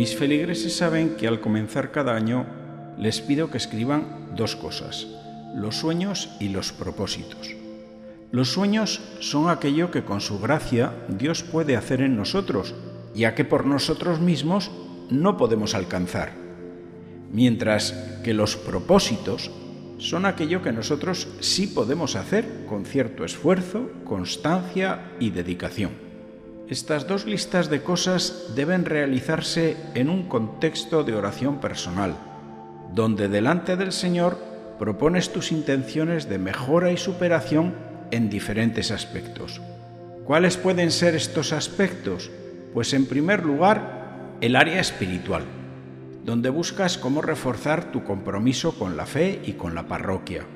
Mis feligreses saben que al comenzar cada año les pido que escriban dos cosas, los sueños y los propósitos. Los sueños son aquello que con su gracia Dios puede hacer en nosotros, ya que por nosotros mismos no podemos alcanzar, mientras que los propósitos son aquello que nosotros sí podemos hacer con cierto esfuerzo, constancia y dedicación. Estas dos listas de cosas deben realizarse en un contexto de oración personal, donde delante del Señor propones tus intenciones de mejora y superación en diferentes aspectos. ¿Cuáles pueden ser estos aspectos? Pues en primer lugar, el área espiritual, donde buscas cómo reforzar tu compromiso con la fe y con la parroquia,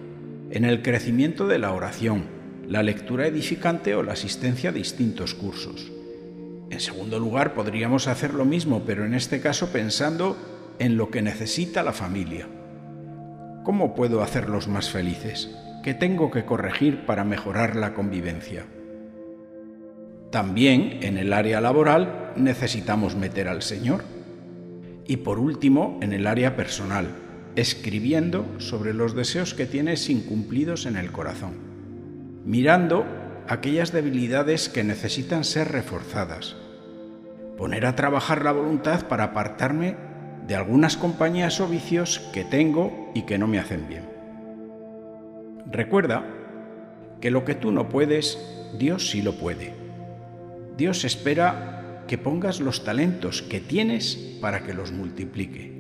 en el crecimiento de la oración, la lectura edificante o la asistencia a distintos cursos. En segundo lugar, podríamos hacer lo mismo, pero en este caso pensando en lo que necesita la familia. ¿Cómo puedo hacerlos más felices? ¿Qué tengo que corregir para mejorar la convivencia? También en el área laboral necesitamos meter al Señor. Y por último, en el área personal, escribiendo sobre los deseos que tienes incumplidos en el corazón, mirando aquellas debilidades que necesitan ser reforzadas, poner a trabajar la voluntad para apartarme de algunas compañías o vicios que tengo y que no me hacen bien. Recuerda que lo que tú no puedes, Dios sí lo puede. Dios espera que pongas los talentos que tienes para que los multiplique.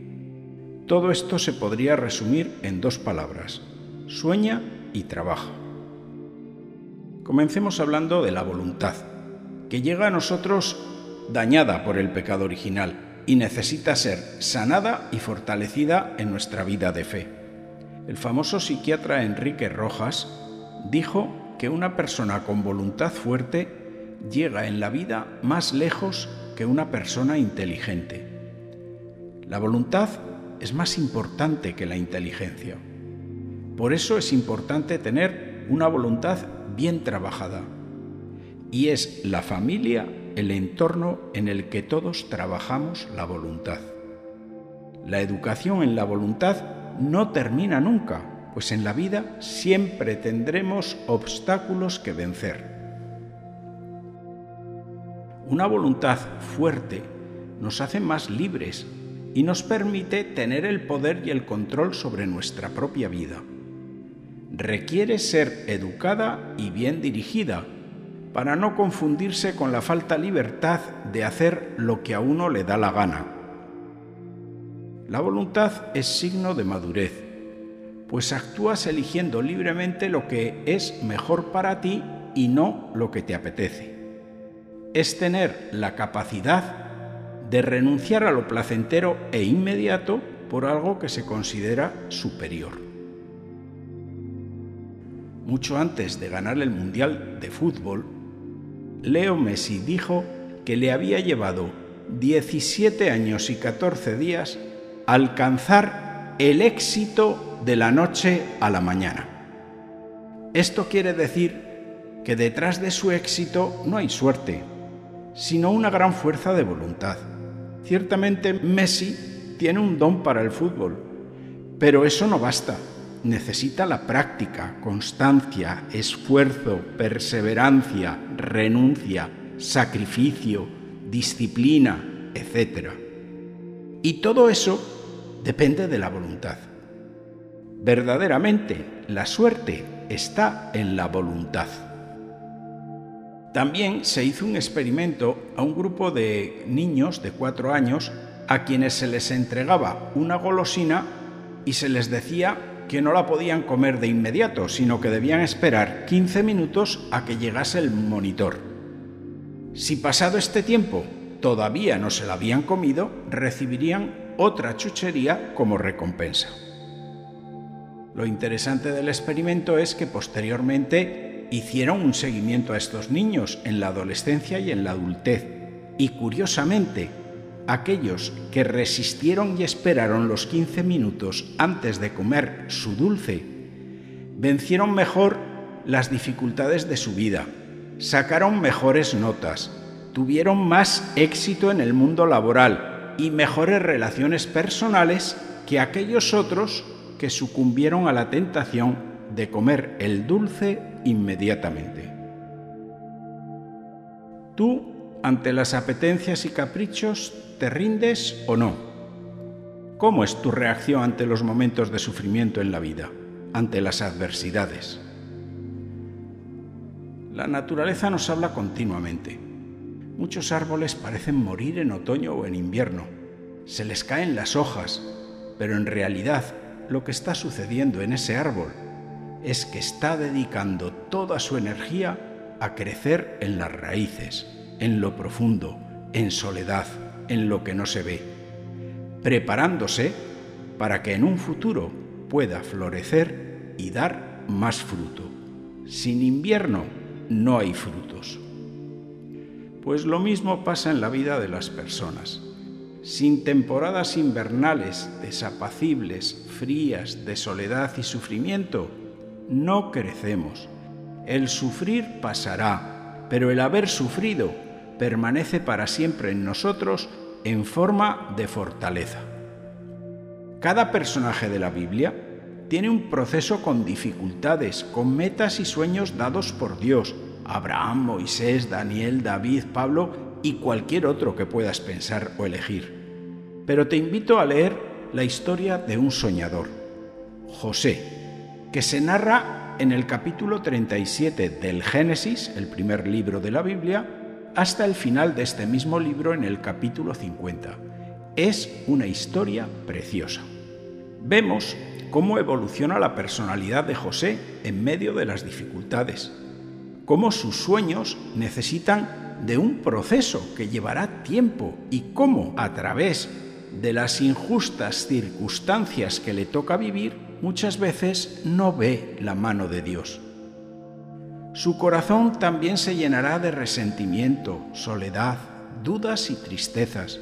Todo esto se podría resumir en dos palabras, sueña y trabaja. Comencemos hablando de la voluntad, que llega a nosotros dañada por el pecado original y necesita ser sanada y fortalecida en nuestra vida de fe. El famoso psiquiatra Enrique Rojas dijo que una persona con voluntad fuerte llega en la vida más lejos que una persona inteligente. La voluntad es más importante que la inteligencia. Por eso es importante tener una voluntad bien trabajada. Y es la familia el entorno en el que todos trabajamos la voluntad. La educación en la voluntad no termina nunca, pues en la vida siempre tendremos obstáculos que vencer. Una voluntad fuerte nos hace más libres y nos permite tener el poder y el control sobre nuestra propia vida. Requiere ser educada y bien dirigida, para no confundirse con la falta libertad de hacer lo que a uno le da la gana. La voluntad es signo de madurez, pues actúas eligiendo libremente lo que es mejor para ti y no lo que te apetece. Es tener la capacidad de renunciar a lo placentero e inmediato por algo que se considera superior. Mucho antes de ganar el Mundial de Fútbol, Leo Messi dijo que le había llevado 17 años y 14 días alcanzar el éxito de la noche a la mañana. Esto quiere decir que detrás de su éxito no hay suerte, sino una gran fuerza de voluntad. Ciertamente Messi tiene un don para el fútbol, pero eso no basta necesita la práctica, constancia, esfuerzo, perseverancia, renuncia, sacrificio, disciplina, etc. Y todo eso depende de la voluntad. Verdaderamente, la suerte está en la voluntad. También se hizo un experimento a un grupo de niños de cuatro años a quienes se les entregaba una golosina y se les decía que no la podían comer de inmediato, sino que debían esperar 15 minutos a que llegase el monitor. Si pasado este tiempo todavía no se la habían comido, recibirían otra chuchería como recompensa. Lo interesante del experimento es que posteriormente hicieron un seguimiento a estos niños en la adolescencia y en la adultez, y curiosamente aquellos que resistieron y esperaron los 15 minutos antes de comer su dulce, vencieron mejor las dificultades de su vida, sacaron mejores notas, tuvieron más éxito en el mundo laboral y mejores relaciones personales que aquellos otros que sucumbieron a la tentación de comer el dulce inmediatamente. Tú, ante las apetencias y caprichos, ¿te rindes o no? ¿Cómo es tu reacción ante los momentos de sufrimiento en la vida, ante las adversidades? La naturaleza nos habla continuamente. Muchos árboles parecen morir en otoño o en invierno. Se les caen las hojas, pero en realidad lo que está sucediendo en ese árbol es que está dedicando toda su energía a crecer en las raíces, en lo profundo, en soledad, en lo que no se ve, preparándose para que en un futuro pueda florecer y dar más fruto. Sin invierno no hay frutos. Pues lo mismo pasa en la vida de las personas. Sin temporadas invernales desapacibles, frías, de soledad y sufrimiento, no crecemos. El sufrir pasará, pero el haber sufrido permanece para siempre en nosotros en forma de fortaleza. Cada personaje de la Biblia tiene un proceso con dificultades, con metas y sueños dados por Dios. Abraham, Moisés, Daniel, David, Pablo y cualquier otro que puedas pensar o elegir. Pero te invito a leer la historia de un soñador, José, que se narra en el capítulo 37 del Génesis, el primer libro de la Biblia, hasta el final de este mismo libro en el capítulo 50. Es una historia preciosa. Vemos cómo evoluciona la personalidad de José en medio de las dificultades, cómo sus sueños necesitan de un proceso que llevará tiempo y cómo a través de las injustas circunstancias que le toca vivir, muchas veces no ve la mano de Dios. Su corazón también se llenará de resentimiento, soledad, dudas y tristezas.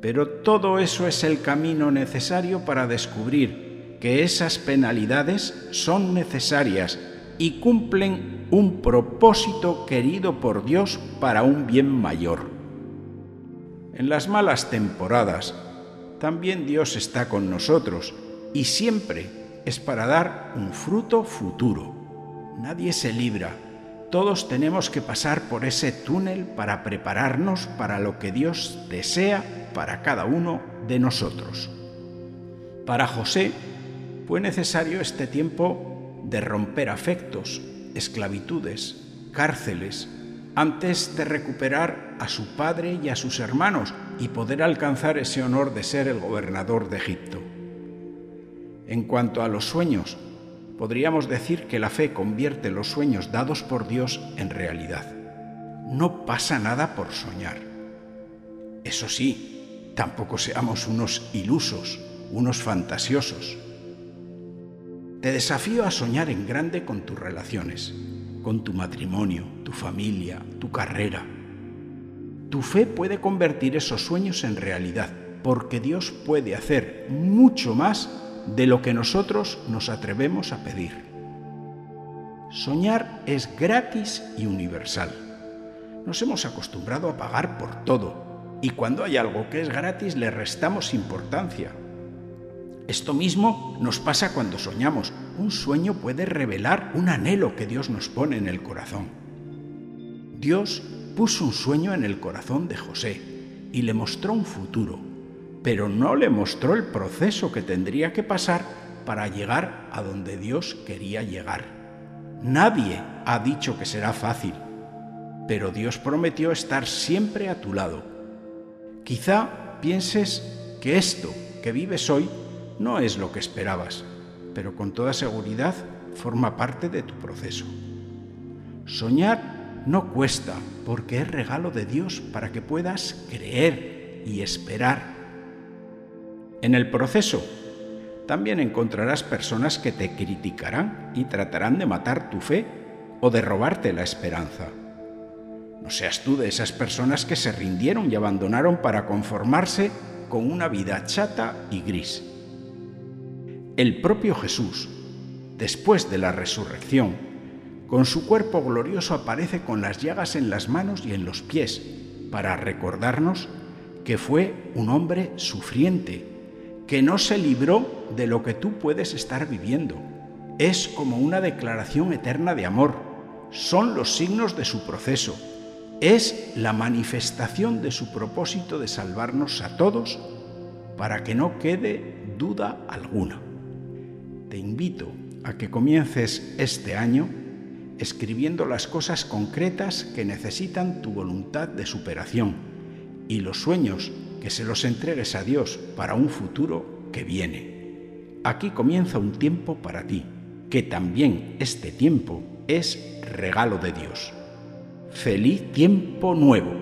Pero todo eso es el camino necesario para descubrir que esas penalidades son necesarias y cumplen un propósito querido por Dios para un bien mayor. En las malas temporadas, también Dios está con nosotros y siempre es para dar un fruto futuro. Nadie se libra, todos tenemos que pasar por ese túnel para prepararnos para lo que Dios desea para cada uno de nosotros. Para José, fue necesario este tiempo de romper afectos, esclavitudes, cárceles, antes de recuperar a su padre y a sus hermanos y poder alcanzar ese honor de ser el gobernador de Egipto. En cuanto a los sueños, podríamos decir que la fe convierte los sueños dados por Dios en realidad. No pasa nada por soñar. Eso sí, tampoco seamos unos ilusos, unos fantasiosos. Te desafío a soñar en grande con tus relaciones, con tu matrimonio, tu familia, tu carrera. Tu fe puede convertir esos sueños en realidad, porque Dios puede hacer mucho más de lo que nosotros nos atrevemos a pedir. Soñar es gratis y universal. Nos hemos acostumbrado a pagar por todo, y cuando hay algo que es gratis le restamos importancia, esto mismo nos pasa cuando soñamos. Un sueño puede revelar un anhelo que Dios nos pone en el corazón. Dios puso un sueño en el corazón de José y le mostró un futuro, pero no le mostró el proceso que tendría que pasar para llegar a donde Dios quería llegar. Nadie ha dicho que será fácil, pero Dios prometió estar siempre a tu lado. Quizá pienses que esto que vives hoy no es lo que esperabas, pero con toda seguridad forma parte de tu proceso. Soñar no cuesta porque es regalo de Dios para que puedas creer y esperar. En el proceso también encontrarás personas que te criticarán y tratarán de matar tu fe o de robarte la esperanza. No seas tú de esas personas que se rindieron y abandonaron para conformarse con una vida chata y gris. El propio Jesús, después de la resurrección, con su cuerpo glorioso aparece con las llagas en las manos y en los pies, para recordarnos que fue un hombre sufriente, que no se libró de lo que tú puedes estar viviendo. Es como una declaración eterna de amor. Son los signos de su proceso. Es la manifestación de su propósito de salvarnos a todos para que no quede duda alguna. Te invito a que comiences este año escribiendo las cosas concretas que necesitan tu voluntad de superación y los sueños que se los entregues a Dios para un futuro que viene. Aquí comienza un tiempo para ti, que también este tiempo es regalo de Dios. Feliz tiempo nuevo